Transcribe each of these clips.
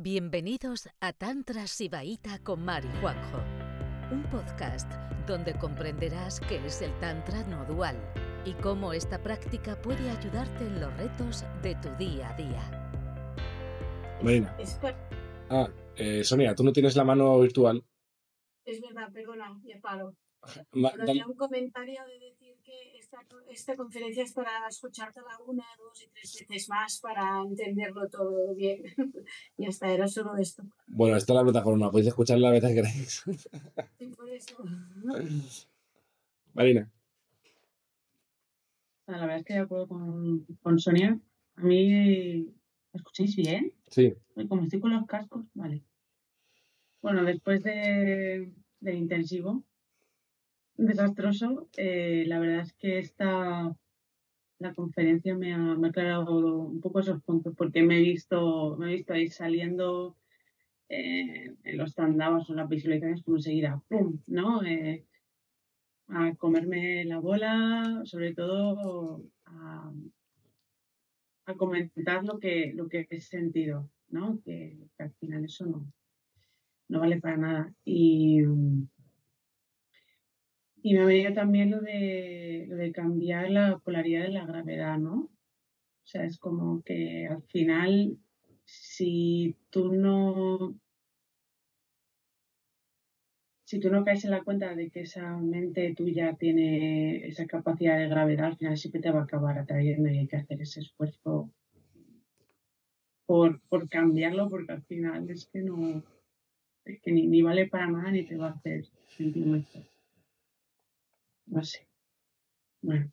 Bienvenidos a Tantra Sibaíta con Mari Juanjo, un podcast donde comprenderás qué es el Tantra no dual y cómo esta práctica puede ayudarte en los retos de tu día a día. Marina. Espera, Ah, eh, Sonia, tú no tienes la mano virtual. es verdad, perdona, me paro. Pero había un comentario de decir que esta, esta conferencia es para escuchártela una, dos y tres veces más para entenderlo todo bien. y hasta era solo esto. Bueno, está en la plataforma, podéis escucharla las veces que queráis. Y por eso. Marina. La verdad es que de acuerdo con, con Sonia. A mí, ¿me escucháis bien? Sí, Como estoy con los cascos, vale. Bueno, después de, del intensivo desastroso, eh, la verdad es que esta la conferencia me ha, me ha aclarado un poco esos puntos, porque me he visto, me he visto ahí saliendo eh, en los tandabas o las visualizaciones como enseguida, ¡pum! ¿no? Eh, a comerme la bola, sobre todo a, comentar lo que, lo que he sentido, ¿no? Que, al final eso no, no vale para nada. Y, y me ha venido también lo de, lo de cambiar la polaridad de la gravedad, ¿no? O sea, es como que al final, si tú no si tú no caes en la cuenta de que esa mente tuya tiene esa capacidad de gravedad, al final siempre te va a acabar atrayendo y hay que hacer ese esfuerzo por, por cambiarlo, porque al final es que no, es que ni, ni vale para nada ni te va a hacer sentir mejor. No sé. Bueno,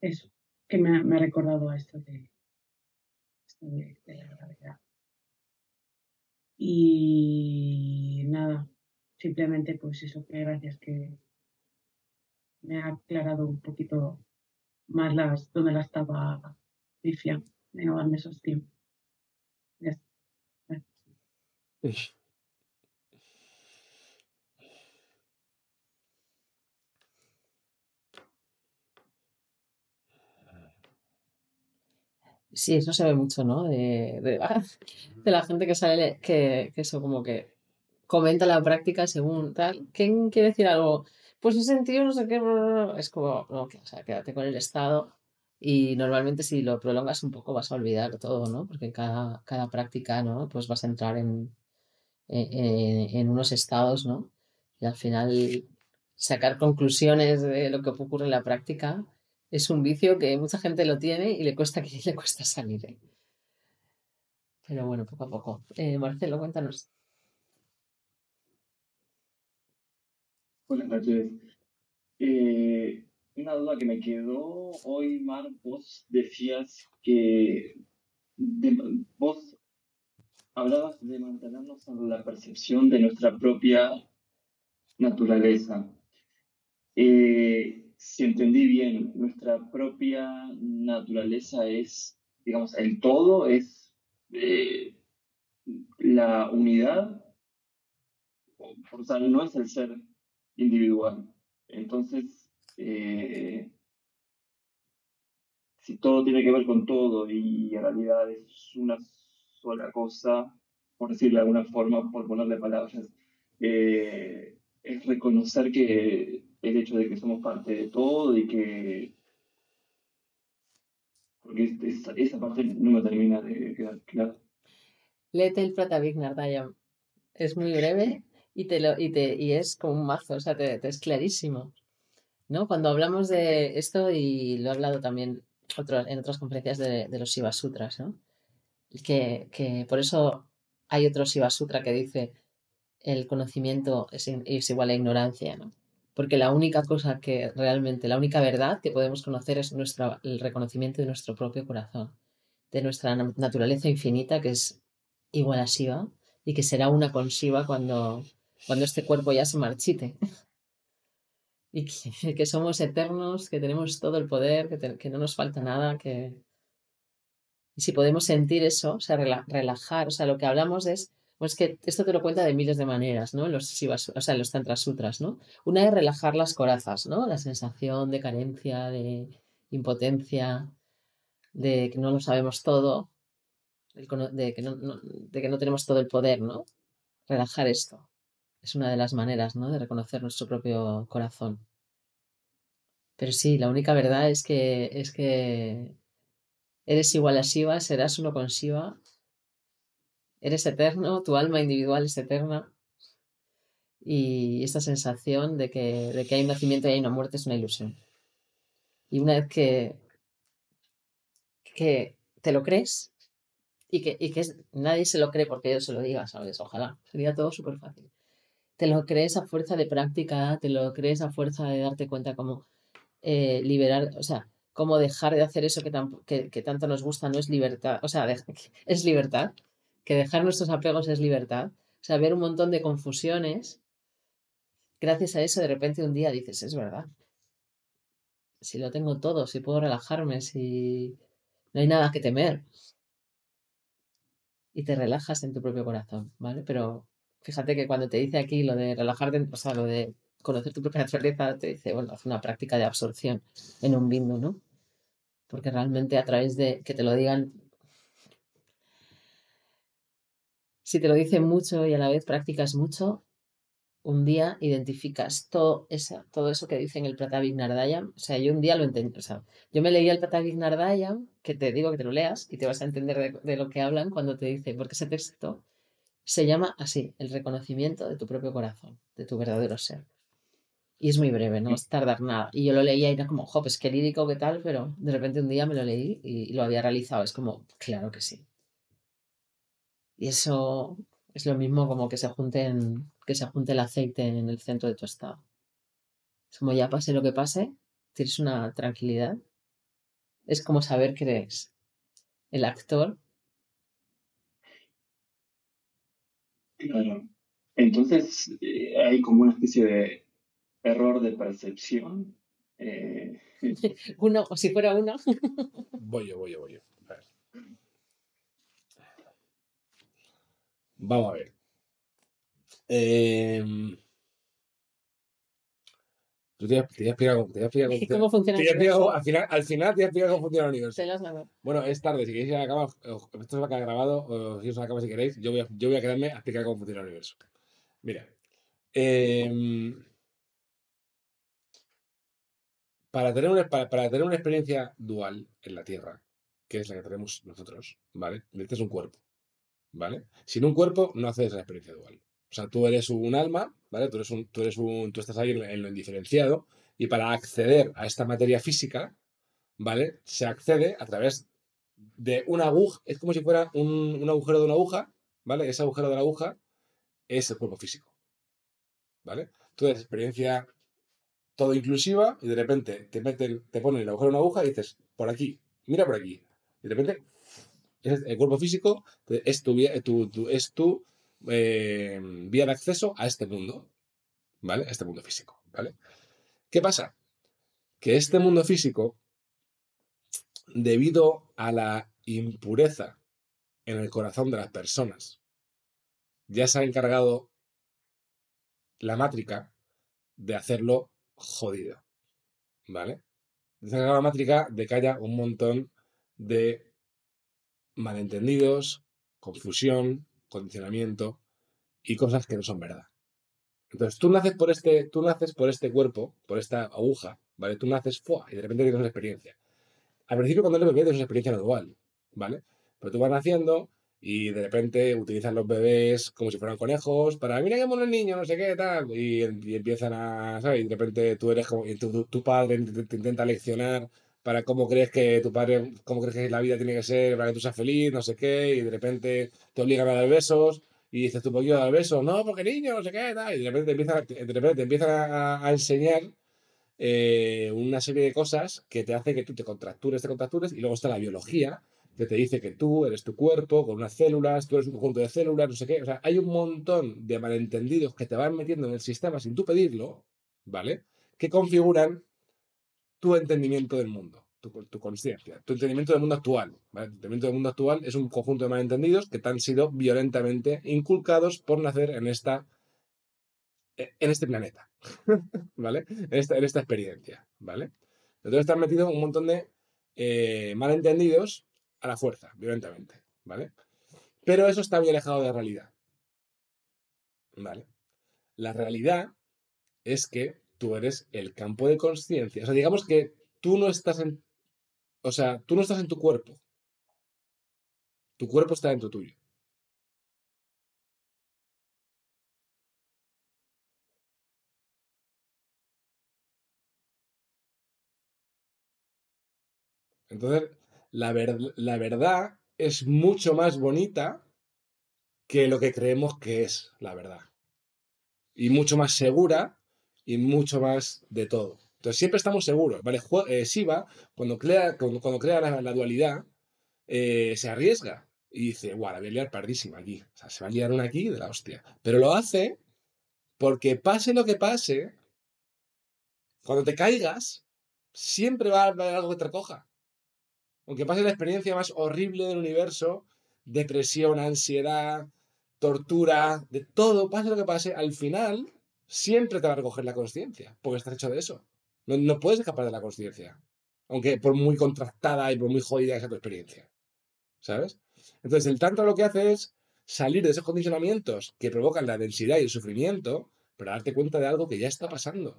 eso, que me ha, me ha recordado a esto de, esto de, la gravedad. Y nada, simplemente pues eso, que gracias que me ha aclarado un poquito más las donde la estaba de no darme esos tiempos. Ya está. Sí, eso se ve mucho, ¿no? De, de la, de la gente que sale, que, que eso como que comenta la práctica según tal. ¿Quién quiere decir algo? Pues he sentido no sé qué, es como, no, que, o sea, quédate con el estado y normalmente si lo prolongas un poco vas a olvidar todo, ¿no? Porque cada, cada práctica, ¿no? Pues vas a entrar en, en, en- en unos estados, ¿no? Y al final sacar conclusiones de lo que ocurre en la práctica es un vicio que mucha gente lo tiene y le cuesta que le cuesta salir. ¿eh? Pero bueno, poco a poco. Eh, Marcelo, cuéntanos. Buenas noches. Eh, una duda que me quedó hoy, Mar, vos decías que vos hablabas de mantenernos en la percepción de nuestra propia naturaleza. Si entendí bien, nuestra propia naturaleza es, digamos, el todo, es eh, la unidad, o, sea, no es el ser individual. Entonces, eh, si todo tiene que ver con todo y en realidad es una sola cosa, por decirlo de alguna forma, por ponerle palabras, eh, es reconocer que el hecho de que somos parte de todo y que... Porque es- es- esa parte no me termina de quedar clara. Léete el Pratavignar, Dayam. Es muy breve y, te lo, y, te, y es como un mazo, o sea, te, es clarísimo. ¿No? Cuando hablamos de esto, y lo he hablado también otro- en otras conferencias de, los Shiva Sutras, ¿no? Que, que por eso hay otro Shiva Sutra que dice el conocimiento es, es igual a ignorancia, ¿no? Porque la única cosa que realmente, la única verdad que podemos conocer es nuestra, el reconocimiento de nuestro propio corazón, de nuestra na- naturaleza infinita que es igual a Shiva y que será una con Shiva cuando, cuando este cuerpo ya se marchite. Y que, que somos eternos, que tenemos todo el poder, que, que no nos falta nada, que... Y si podemos sentir eso, o sea, rela- relajar, o sea, lo que hablamos es, pues que esto te lo cuenta de miles de maneras, ¿no? Los Shivas- o sea, los Tantras Sutras, ¿no? Una es relajar las corazas, ¿no? La sensación de carencia, de impotencia, de que no lo sabemos todo, de que no, no- de que no tenemos todo el poder, ¿no? Relajar esto. Es una de las maneras, ¿no? De reconocer nuestro propio corazón. Pero sí, la única verdad es que, es que eres igual a Shiva, serás uno con Shiva, eres eterno, tu alma individual es eterna. Y esta sensación de que, de que hay un nacimiento y hay una muerte es una ilusión. Y una vez que, que te lo crees y que, y que nadie se lo cree porque yo se lo diga, ¿sabes? Ojalá, sería todo súper fácil. Te lo crees a fuerza de práctica, te lo crees a fuerza de darte cuenta cómo eh, liberar, o sea, cómo dejar de hacer eso que, que, tanto nos gusta no es libertad, o sea, es libertad, que dejar nuestros apegos es libertad, o sea, ver un montón de confusiones, gracias a eso de repente un día dices, es verdad, si lo tengo todo, si puedo relajarme, si no hay nada que temer, y te relajas en tu propio corazón, ¿vale? Pero fíjate que cuando te dice aquí lo de relajarte, o sea, lo de conocer tu propia naturaleza, te dice, bueno, haz una práctica de absorción en un bindu, ¿no? Porque realmente a través de que te lo digan, si te lo dicen mucho y a la vez practicas mucho, un día identificas todo, esa, todo eso que dice en el Pratavignardayam. O sea, yo un día lo entendí. O sea, yo me leía el Pratavignardayam, que te digo que te lo leas y te vas a entender de, de lo que hablan cuando te dice, porque ese texto se llama así, el reconocimiento de tu propio corazón, de tu verdadero ser. Y es muy breve, no es tardar nada. Y yo lo leía y era como, jo, pues qué lírico, qué tal, pero de repente un día me lo leí y lo había realizado. Es como, claro que sí. Y eso es lo mismo como que se junten, que se junte el aceite en el centro de tu estado. Es como ya pase lo que pase, tienes una tranquilidad. Es como saber que eres el actor. Claro. Entonces eh, hay como una especie de error de percepción. eh, Uno, o si fuera uno. Voy yo, voy yo, voy yo. A ver. Vamos a ver. Em, Tú te voy a te voy a explicar cómo, te voy a explicar cómo funciona- ¿Cómo funciona te voy a explicar cómo- al, final, al final te voy a explicar cómo funciona el universo. Bueno, es tarde, si queréis ir a la cama, esto se va a quedar grabado, o si os a la cama si queréis, yo voy a, yo voy a quedarme a explicar cómo funciona el universo. Mira, em, para, tener una, para, para tener una experiencia dual en la Tierra, que es la que tenemos nosotros, ¿vale? Necesitas un cuerpo, ¿vale? Sin un cuerpo no haces la experiencia dual. O sea, tú eres un alma, ¿vale? Tú eres un, tú eres un, tú estás ahí en, lo indiferenciado, y para acceder a esta materia física, ¿vale? Se accede a través de una aguja, es como si fuera un, un agujero de una aguja, ¿vale? Ese agujero de la aguja es el cuerpo físico, ¿vale? Eres experiencia todo inclusiva y de repente te meten, te ponen el agujero de una aguja y dices, por aquí, mira por aquí. Y de repente, es- el cuerpo físico es tu, es tu eh, vía de acceso a este mundo, ¿vale? A este mundo físico, ¿vale? ¿Qué pasa? Que este mundo físico, debido a la impureza en el corazón de las personas, ya se ha encargado la mátrica de hacerlo jodido, ¿vale? Se ha encargado la mátrica de que haya un montón de malentendidos, confusión, condicionamiento y cosas que no son verdad. Entonces tú naces por este, tú naces por este cuerpo, por esta aguja, ¿vale? Tú naces ¡fua! y de repente tienes una experiencia. Al principio cuando eres bebé tienes una experiencia dual, ¿vale? Pero tú vas naciendo y de repente utilizan los bebés como si fueran conejos para, mira qué mono el niño, no sé qué, tal, y, y empiezan a, ¿sabes? Y de repente tú eres como, y tu, tu- tu padre te, te intenta leccionar para cómo crees que tu padre, cómo crees que la vida tiene que ser para que tú seas feliz, no sé qué, y de repente te obligan a dar besos, y dices tú, pues yo dar besos, no, porque niño, no sé qué, tal, y de repente te empiezan, de repente te empiezan a, a enseñar eh, una serie de cosas que te hace que tú te contractures, te contractures, y luego está la biología, que te dice que tú eres tu cuerpo con unas células, tú eres un conjunto de células, no sé qué. O sea, hay un montón de malentendidos que te van metiendo en el sistema sin tú pedirlo, ¿vale? Que configuran tu entendimiento del mundo, tu, tu conciencia, tu entendimiento del mundo actual. ¿vale? Tu entendimiento del mundo actual es un conjunto de malentendidos que te han sido violentamente inculcados por nacer en esta en este planeta, ¿vale? En esta, en esta experiencia, ¿vale? Entonces han metido un montón de eh, malentendidos a la fuerza, violentamente, ¿vale? Pero eso está muy alejado de la realidad. ¿Vale? La realidad es que tú eres el campo de conciencia. O sea, digamos que tú no estás en. O sea, tú no estás en tu cuerpo. Tu cuerpo está dentro tuyo. Entonces, la, ver- la verdad es mucho más bonita que lo que creemos que es la verdad. Y mucho más segura y mucho más de todo. Entonces, siempre estamos seguros. ¿vale? Eh, cuando crea, cuando, cuando crea la, la dualidad, eh, se arriesga y dice, guau, la voy a liar pardísima aquí. O sea, se va a liar una aquí de la hostia. Pero lo hace porque pase lo que pase, cuando te caigas, siempre va a haber algo que te recoja. Aunque pase la experiencia más horrible del universo, depresión, ansiedad, tortura, de todo, pase lo que pase, al final siempre te va a recoger la conciencia, porque estás hecho de eso. No, no puedes escapar de la conciencia, aunque por muy contrastada y por muy jodida sea tu experiencia. ¿Sabes? Entonces el tantra lo que hace es salir de esos condicionamientos que provocan la densidad y el sufrimiento para darte cuenta de algo que ya está pasando.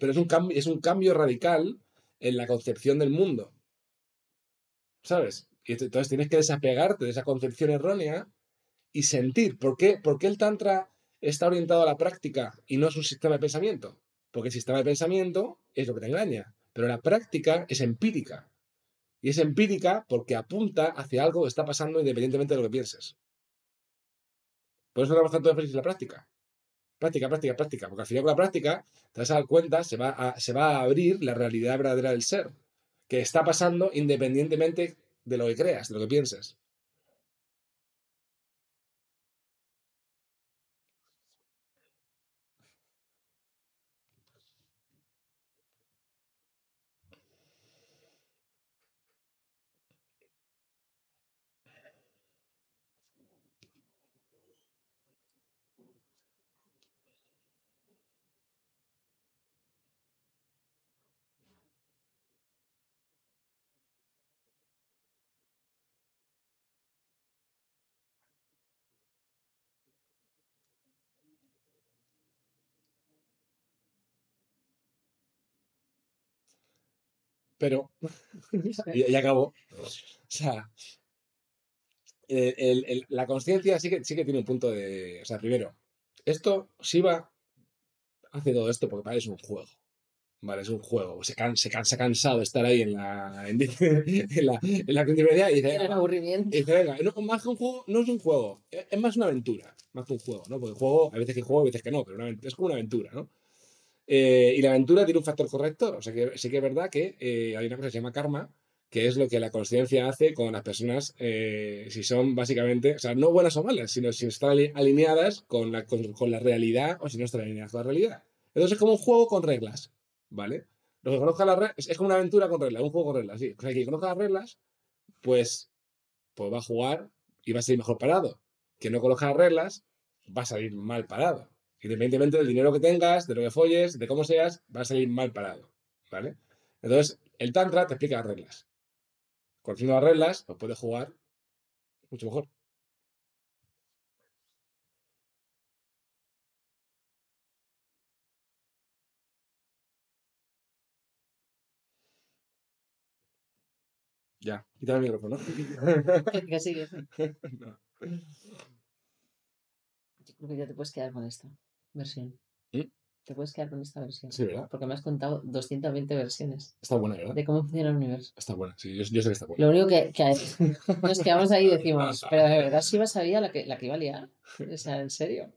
Pero es un, cambio, es un cambio radical en la concepción del mundo. ¿Sabes? Y ent- entonces tienes que desapegarte de esa concepción errónea y sentir. ¿Por qué, ¿Por qué el Tantra está orientado a la práctica y no es un sistema de pensamiento? Porque el sistema de pensamiento es lo que te engaña. Pero la práctica es empírica. Y es empírica porque apunta hacia algo que está pasando independientemente de lo que pienses. Por eso trabajamos tanto énfasis en la práctica. Práctica, práctica, práctica. Porque al final con la práctica te vas a dar cuenta, se va a, se va a abrir la realidad verdadera del ser. Que está pasando independientemente de lo que creas, de lo que pienses. Pero. y, y acabó. O sea. el- el- el- la conciencia sí que, sí que tiene un punto de. O sea, primero, esto, Shiva hace todo esto porque para él es un juego. Vale, es un juego. Se, can- se, can- se ha cansado de estar ahí en la. en, en la, en la continuidad y dice. Era un aburrimiento. Y dice, venga, no, más que un juego, no es un juego, es es más una aventura, más que un juego, ¿no? Porque el juego, hay veces que juego, hay veces que no, pero una es como una aventura, ¿no? Eh, y la aventura tiene un factor corrector, o sea que sí que es verdad que eh, hay una cosa que se llama karma, que es lo que la conciencia hace con las personas, eh, si son básicamente, o sea, no buenas o malas, sino si están ali- alineadas con la, con, con la realidad o si no están alineadas con la realidad. Entonces es como un juego con reglas, ¿vale? Lo que conozca las reglas, es, es como una aventura con reglas, un juego con reglas, sí. O sea, que conozca las reglas, pues, pues va a jugar y va a salir mejor parado. Que no conozca las reglas, va a salir mal parado. Independientemente del dinero que tengas, de lo que folles, de cómo seas, va a salir mal parado, ¿vale? Entonces, el Tantra te explica las reglas. Conociendo las reglas, pues puedes jugar mucho mejor. Ya, quítame el micrófono. Que, sí. No. Yo creo que ya te puedes quedar con esta versión. Te puedes quedar con esta versión. Sí, ¿verdad? Porque me has contado 220 versiones Está buena, ¿verdad? de cómo funciona el universo. Está buena, sí, yo, yo sé que está buena. Lo único que, que nos quedamos ahí y decimos, pero de verdad Shiva sabía la que, la que iba a liar. O sea, en serio.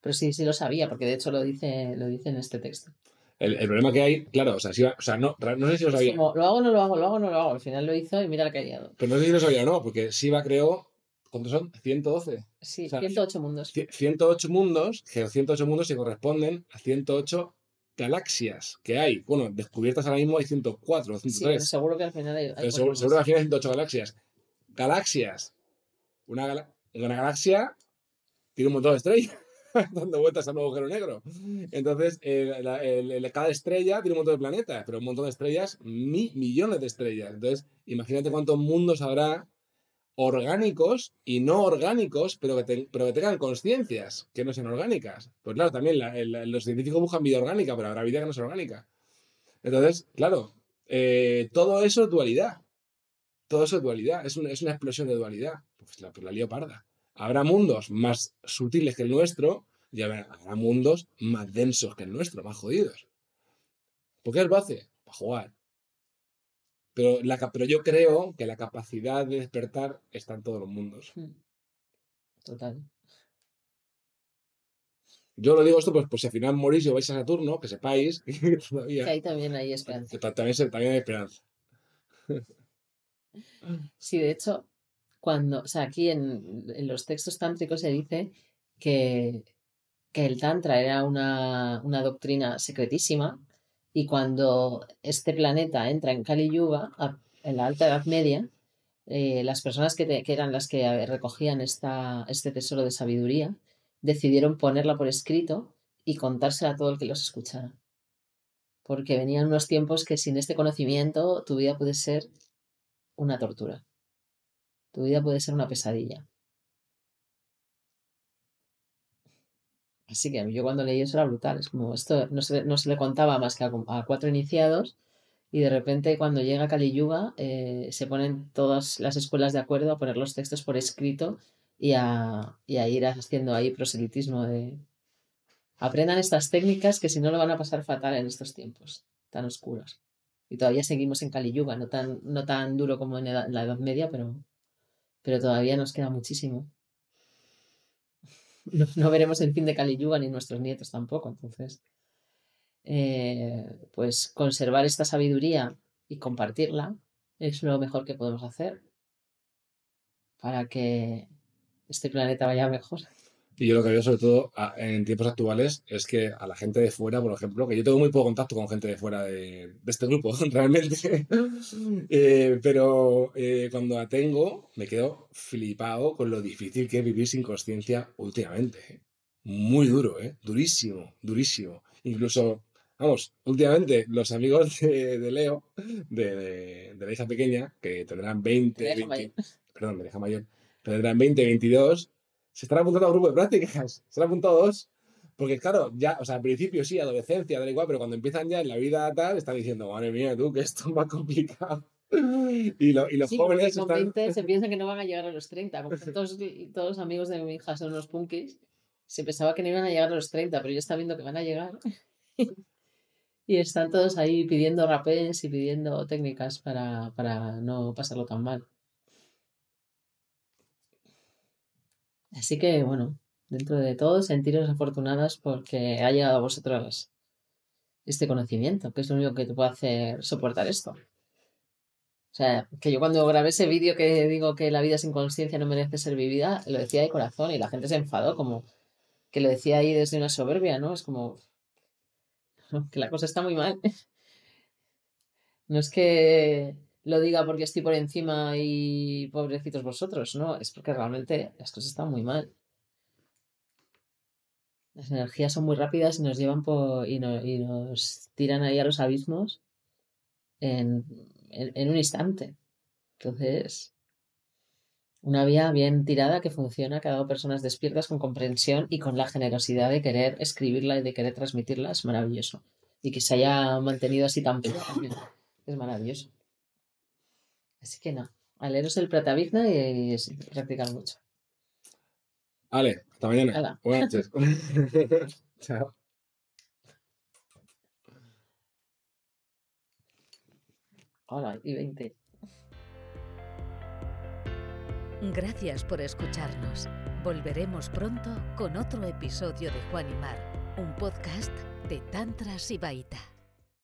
Pero sí, sí lo sabía, porque de hecho lo dice, lo dice en este texto. El, el problema que hay, claro, o sea, sí, o sea no, no sé si lo Es sabía, como, lo hago, no lo hago, lo hago, no lo hago. Al final lo hizo y mira la que ha liado. pero no sé si lo sabía o no, porque Shiva creó, ¿cuántos son? 112. Sí, O sea, 108 mundos. Cie- 108 mundos, que los 108 mundos se corresponden a 108 galaxias que hay. Bueno, descubiertas ahora mismo hay 104 o Sí, pero 103. seguro que al final hay. hay pero seguro, que al final hay 108 galaxias. Galaxias. Una, una galaxia tiene un montón de estrellas. dando vueltas al nuevo agujero negro. Entonces, eh, la- el- el- cada estrella tiene un montón de planetas, pero un montón de estrellas, mi- millones de estrellas. Entonces, imagínate cuántos mundos habrá orgánicos y no orgánicos, pero que, pero que tengan conciencias, que no sean orgánicas. Pues claro, también el- los científicos buscan vida orgánica, pero habrá vida que no es orgánica. Entonces, claro, eh, todo eso es dualidad. Todo eso es dualidad, es una, es una explosión de dualidad. Pues la, pues lío parda. Habrá mundos más sutiles que el nuestro y habrá, mundos más densos que el nuestro, más jodidos. ¿Por qué lo hace? Para jugar. Pero, la, pero yo creo que la capacidad de despertar está en todos los mundos. Mm. Total. Yo lo digo esto, pues, pues si al final morís y vais a Saturno, que sepáis que ahí también hay esperanza. también, también hay esperanza. Sí, de hecho, cuando, o sea, aquí en, en los textos tántricos se dice que, que el Tantra era una, una doctrina secretísima y cuando este planeta entra en Kali Yuga, en la Alta Edad Media, eh, las personas que, que eran las que eh, recogían esta, este tesoro de sabiduría decidieron ponerla por escrito y contársela a todo el que los escuchara. Porque venían unos tiempos que sin este conocimiento tu vida puede ser una tortura. Tu vida puede ser una pesadilla. Así que yo cuando leí eso era brutal. Es como, esto no se, no se le contaba más que a, cuatro iniciados y de repente cuando llega Kali Yuga eh, se ponen todas las escuelas de acuerdo a poner los textos por escrito y a, y a ir haciendo ahí proselitismo de... Aprendan estas técnicas que si no lo van a pasar fatal en estos tiempos tan oscuros. Y todavía seguimos en Kali Yuga, no tan, no tan duro como en en la Edad Media, pero, pero todavía nos queda muchísimo. No, veremos el fin de Kali Yuga ni nuestros nietos tampoco, entonces, eh, pues conservar esta sabiduría y compartirla es lo mejor que podemos hacer para que este planeta vaya mejor. Y yo lo que veo sobre todo a- en tiempos actuales es que a la gente de fuera, por ejemplo, que yo tengo muy poco contacto con gente de fuera de, de este grupo, realmente, Eh, pero eh, cuando la tengo me quedo flipado con lo difícil que es vivir sin conciencia últimamente. ¿eh? Muy duro, ¿eh? Durísimo, durísimo. Incluso, vamos, últimamente los amigos de, de Leo, de, de- de la hija pequeña, que tendrán 20, De la hija 20 perdón, de la hija mayor, tendrán 20, 22, se están apuntando a un grupo de prácticas. Se han apuntado dos. Porque, claro, ya, o sea, al principio sí, adolescencia, da igual, pero cuando empiezan ya en la vida tal, están diciendo, madre mía, tú, que esto es más complicado. Y, lo- y los Sí, jóvenes con están. 20 se piensan que no van a llegar a los 30. Como todos, todos los amigos de mi hija son unos punkis. Se pensaba que no iban a llegar a los 30, pero ya está viendo que van a llegar. y están todos ahí pidiendo rapés y pidiendo técnicas para, para no pasarlo tan mal. Así que, bueno, dentro de todo, sentiros afortunadas porque ha llegado a vosotros este conocimiento, que es lo único que te puede hacer soportar esto. O sea, que yo cuando grabé ese vídeo que digo que la vida sin conciencia no merece ser vivida, lo decía de corazón y la gente se enfadó, como que lo decía ahí desde una soberbia, ¿no? Es como que la cosa está muy mal. No es que lo diga porque estoy por encima y pobrecitos vosotros, no, es porque realmente las cosas están muy mal. Las energías son muy rápidas y nos llevan por, y, no- y nos tiran ahí a los abismos en, en, un instante. Entonces, una vía bien tirada que funciona, que ha dado personas despiertas con comprensión y con la generosidad de querer escribirla y de querer transmitirla es maravilloso. Y que se haya mantenido así tan también es maravilloso. Así que no, a leeros el Pratavigna y, y practicar mucho. Vale, hasta mañana. Buenas noches. Chao. Hola, y 20. Gracias por escucharnos. Volveremos pronto con otro episodio de Juan y Mar, un podcast de Tantra Sibaita.